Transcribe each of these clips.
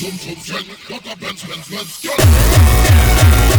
Zoom, zoom, zoom, come a Benz, Benz, Benz,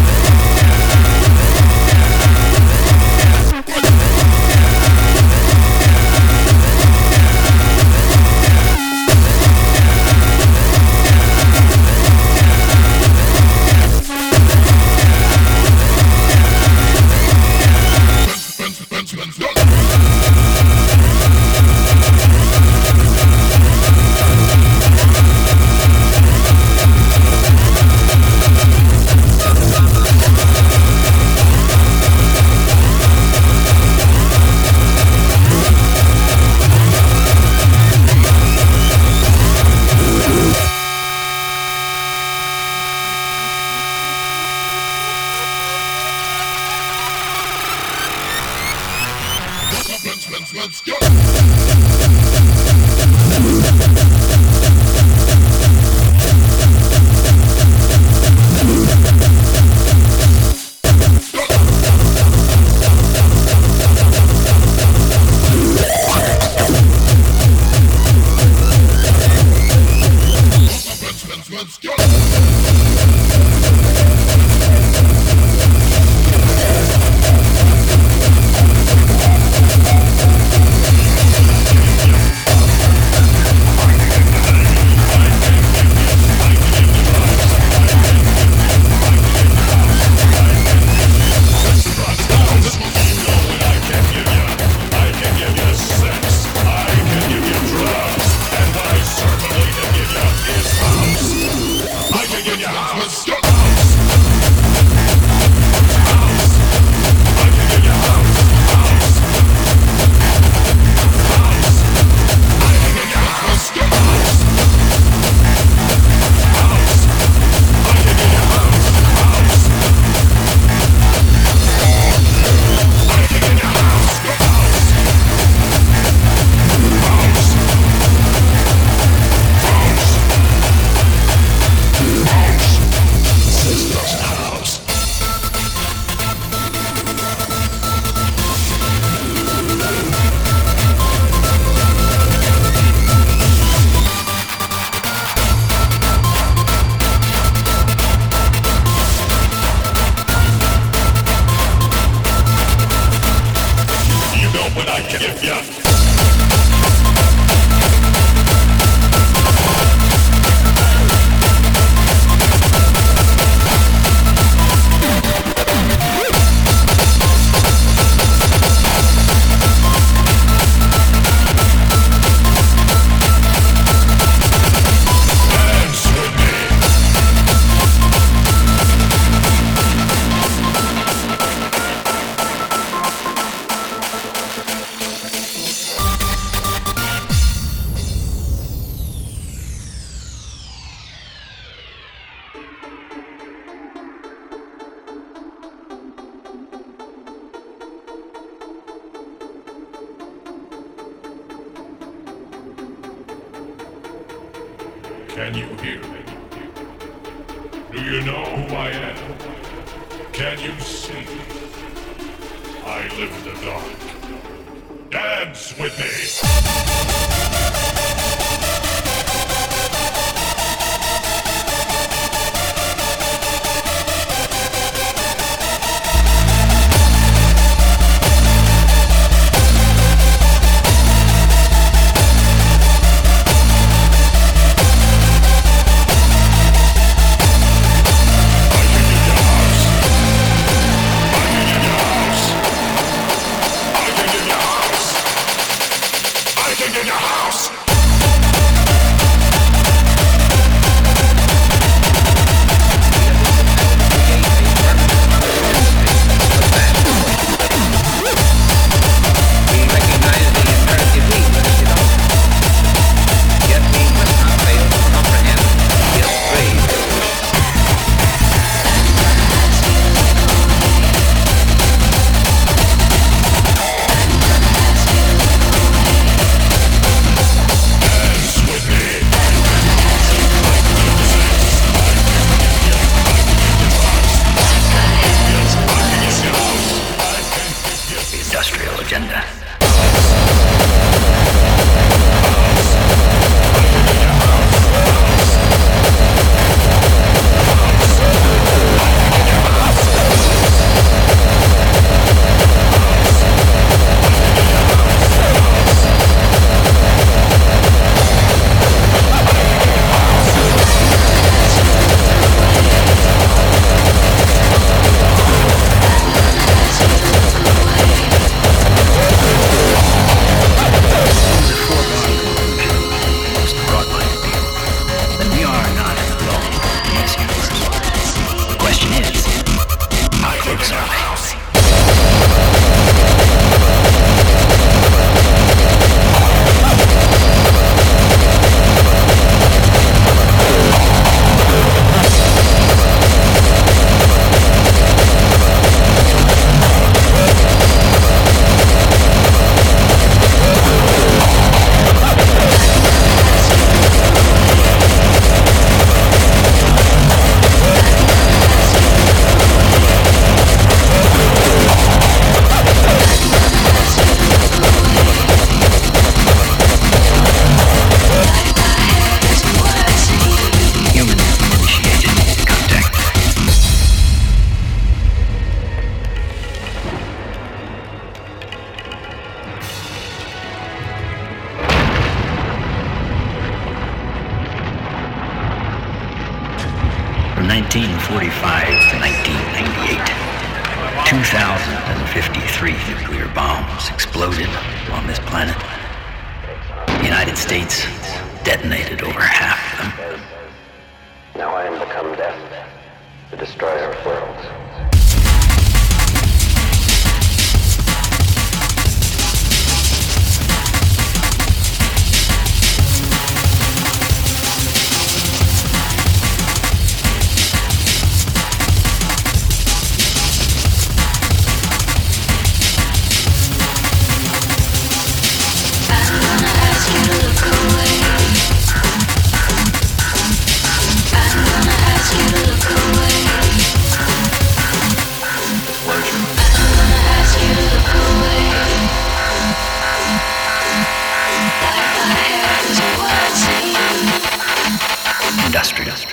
Industrial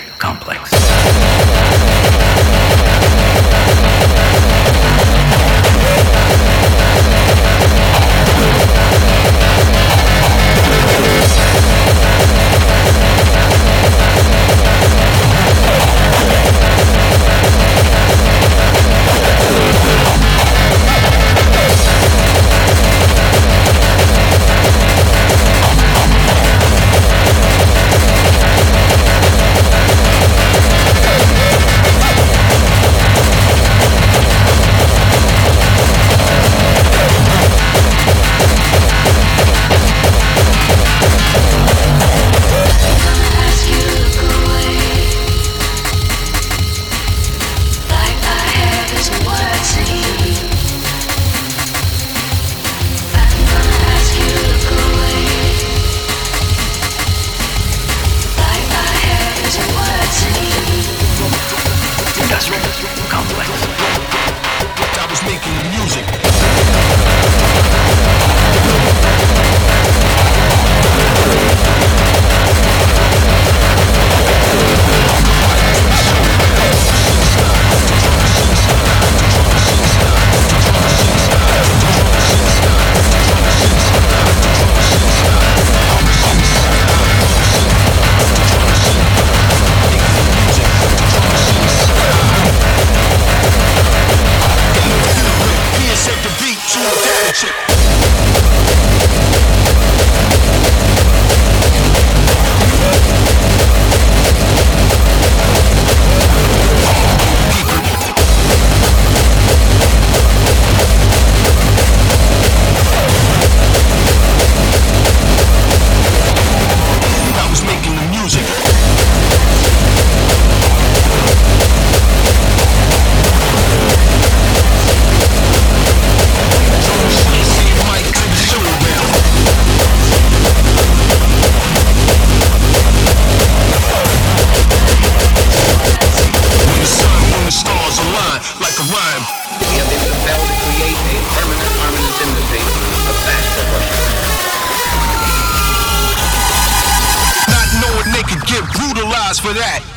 brutalized for that.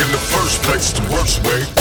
in the first place, the worst way.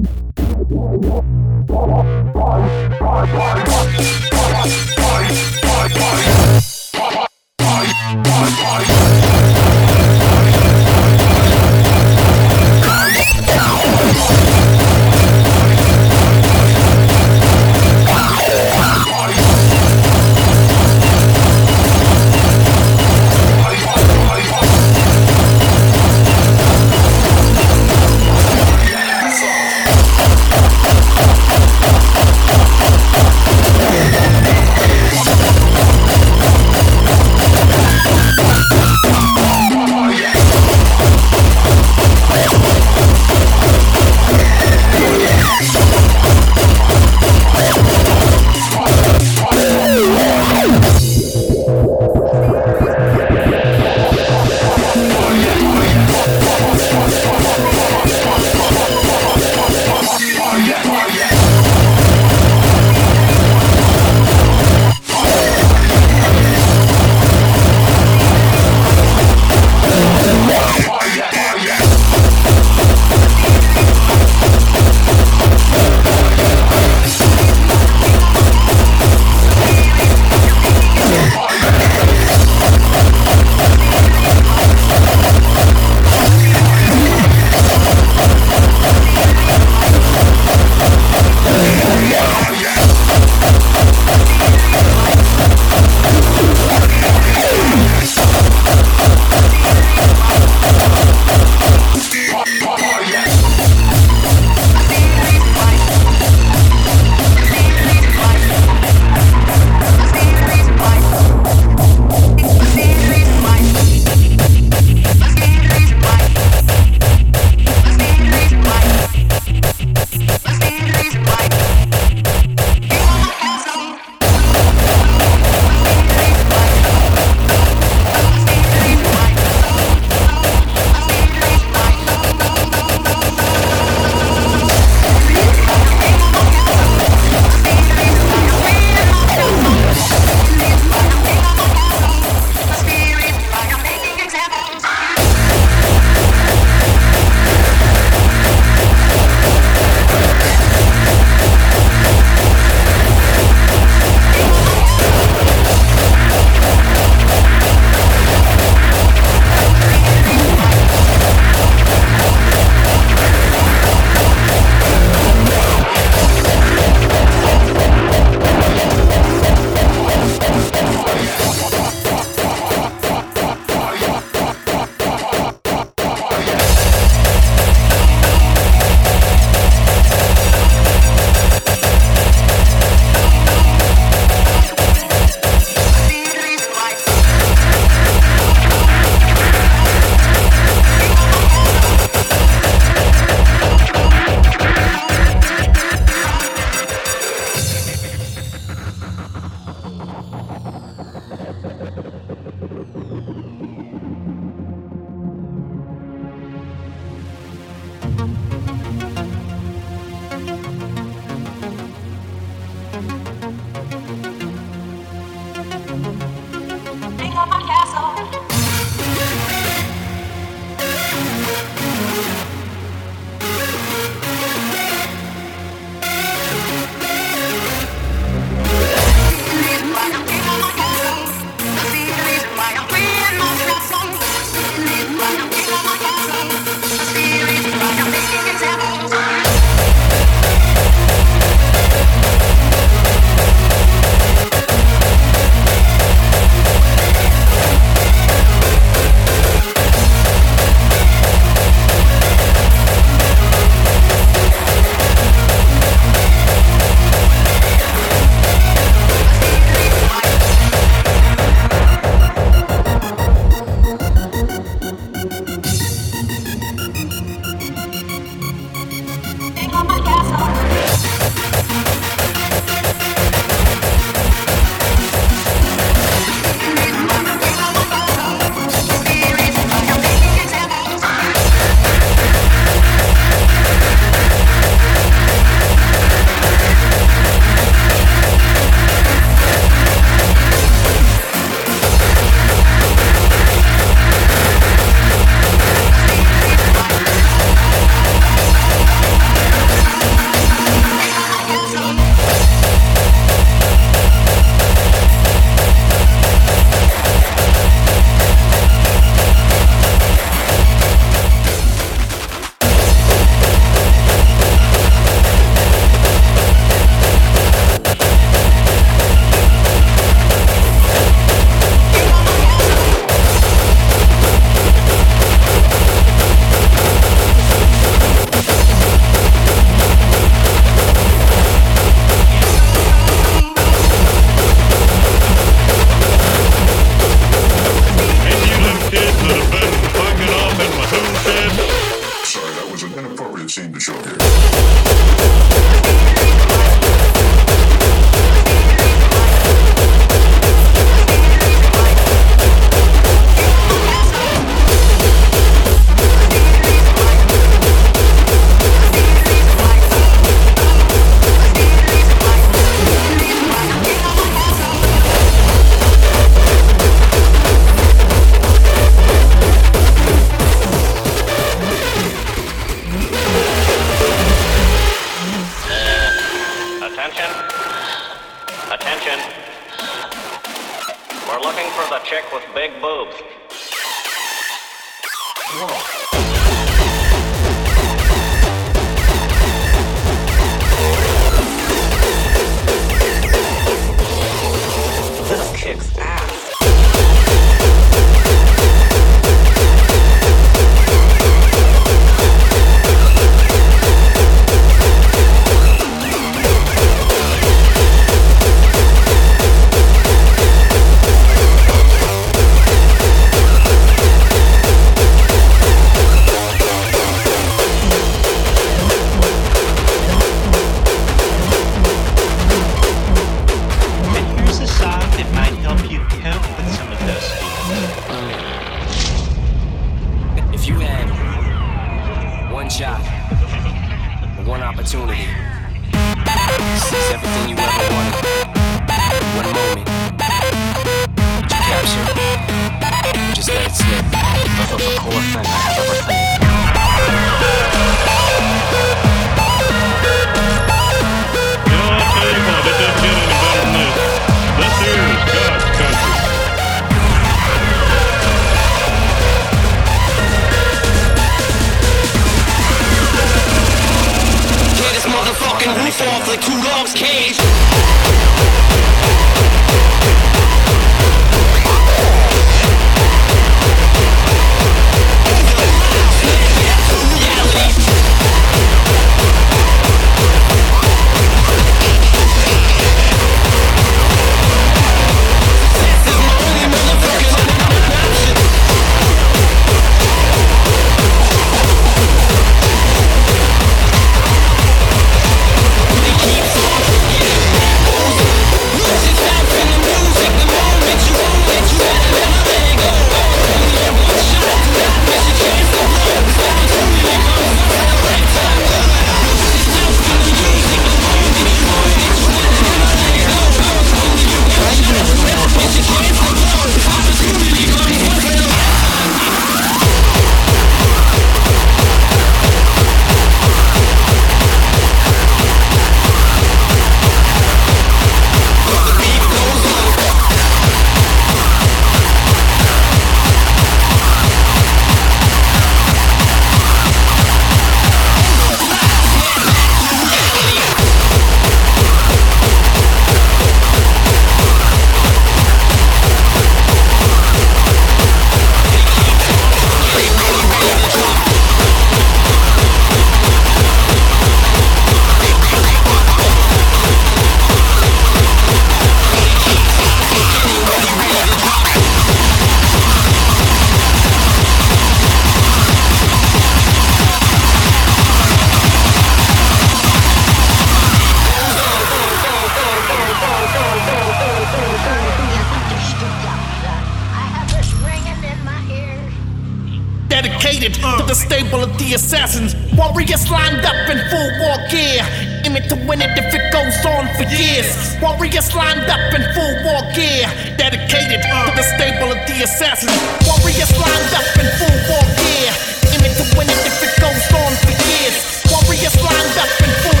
Warriors lined up in full war gear. Aim it to win it if it goes on for years. Warriors lined up in full war gear. Dedicated to the stable of the assassins. Warriors lined up in full war gear. Aim it to win it if it goes on for years. Warriors lined up in full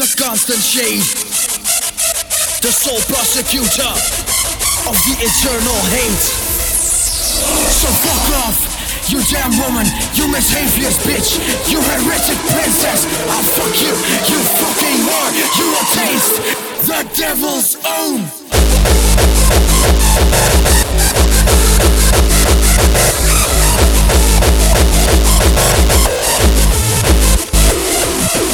the constant shade, the sole prosecutor of the eternal hate. So fuck off, you damn woman, you mischievous bitch, you heretic princess. I'll fuck you, you fucking whore, you will taste the devil's own. なんで?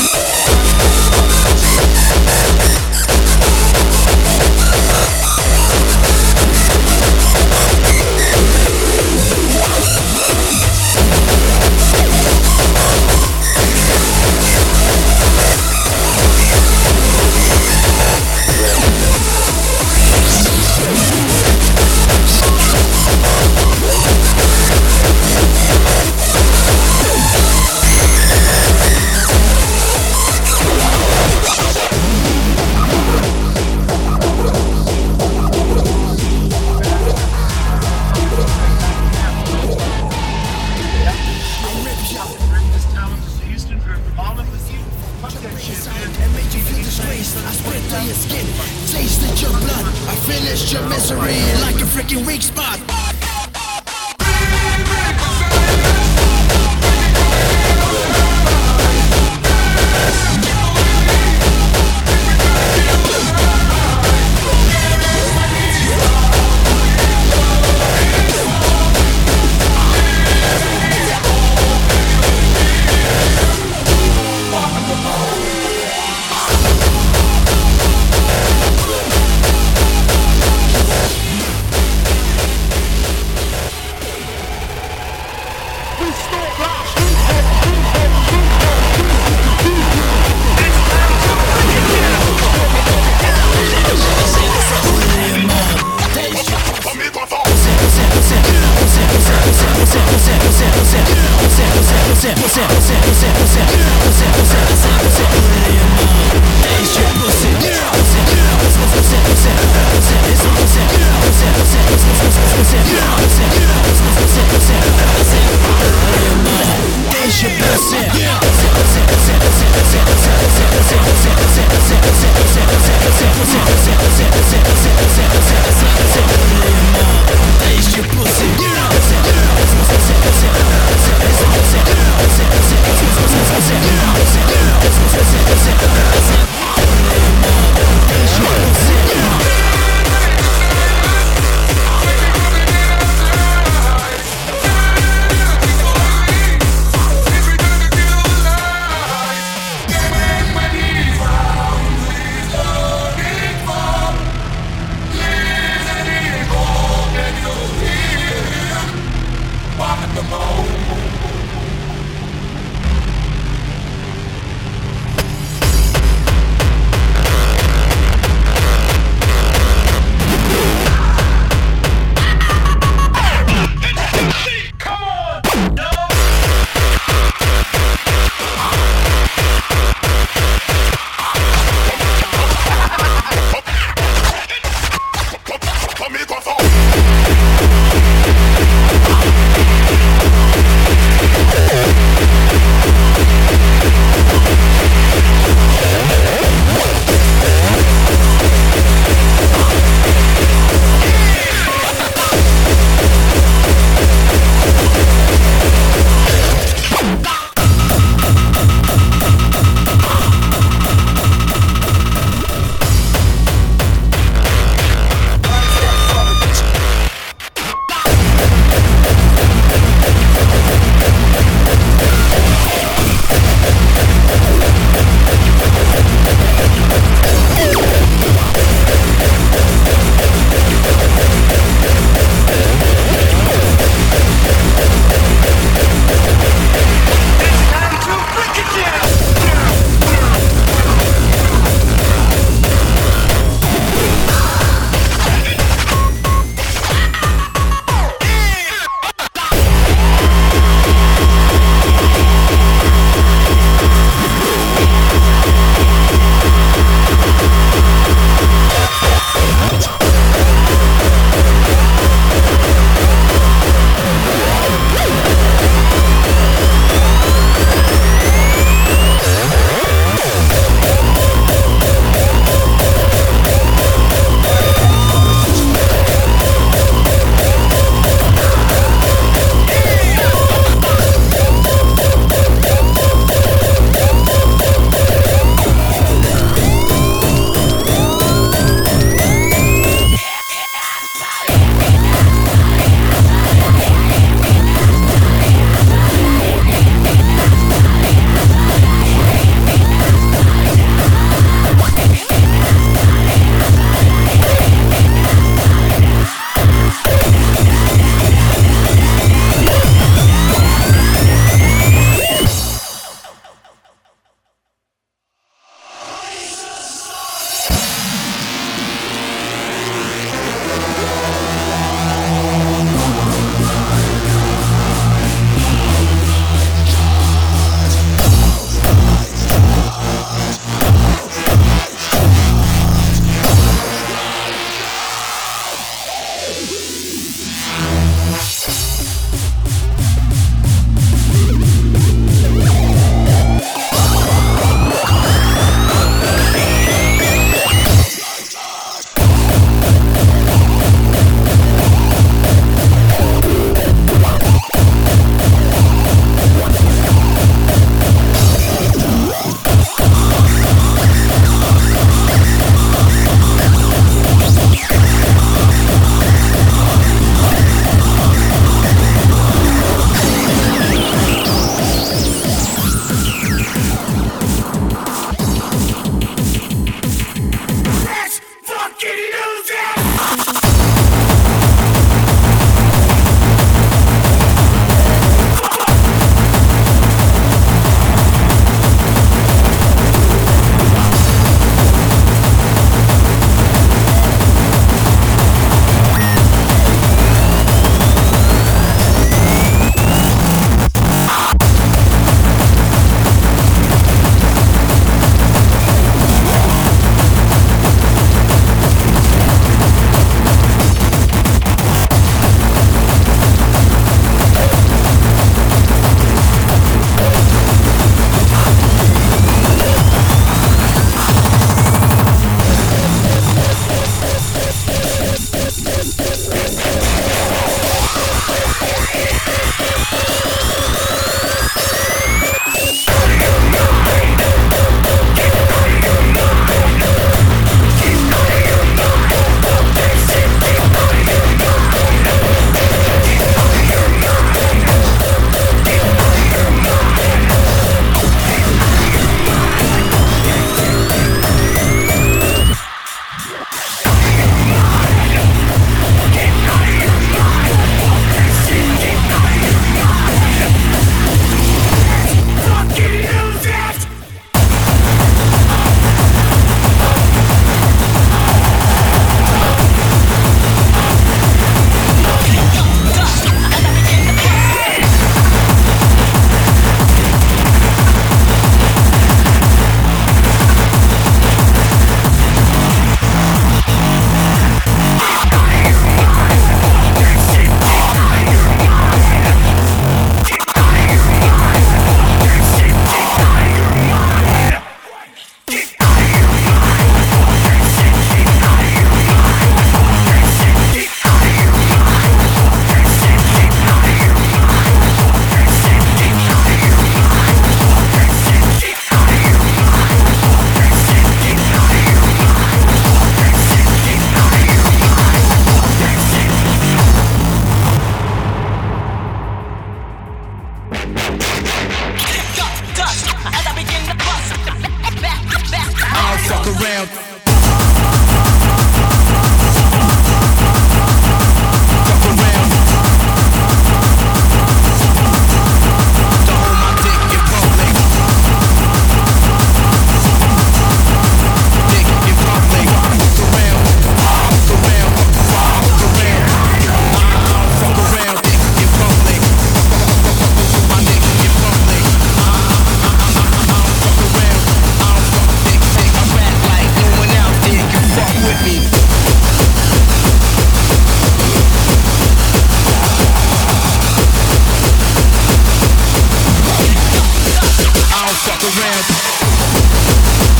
fuck around.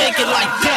shake it like this.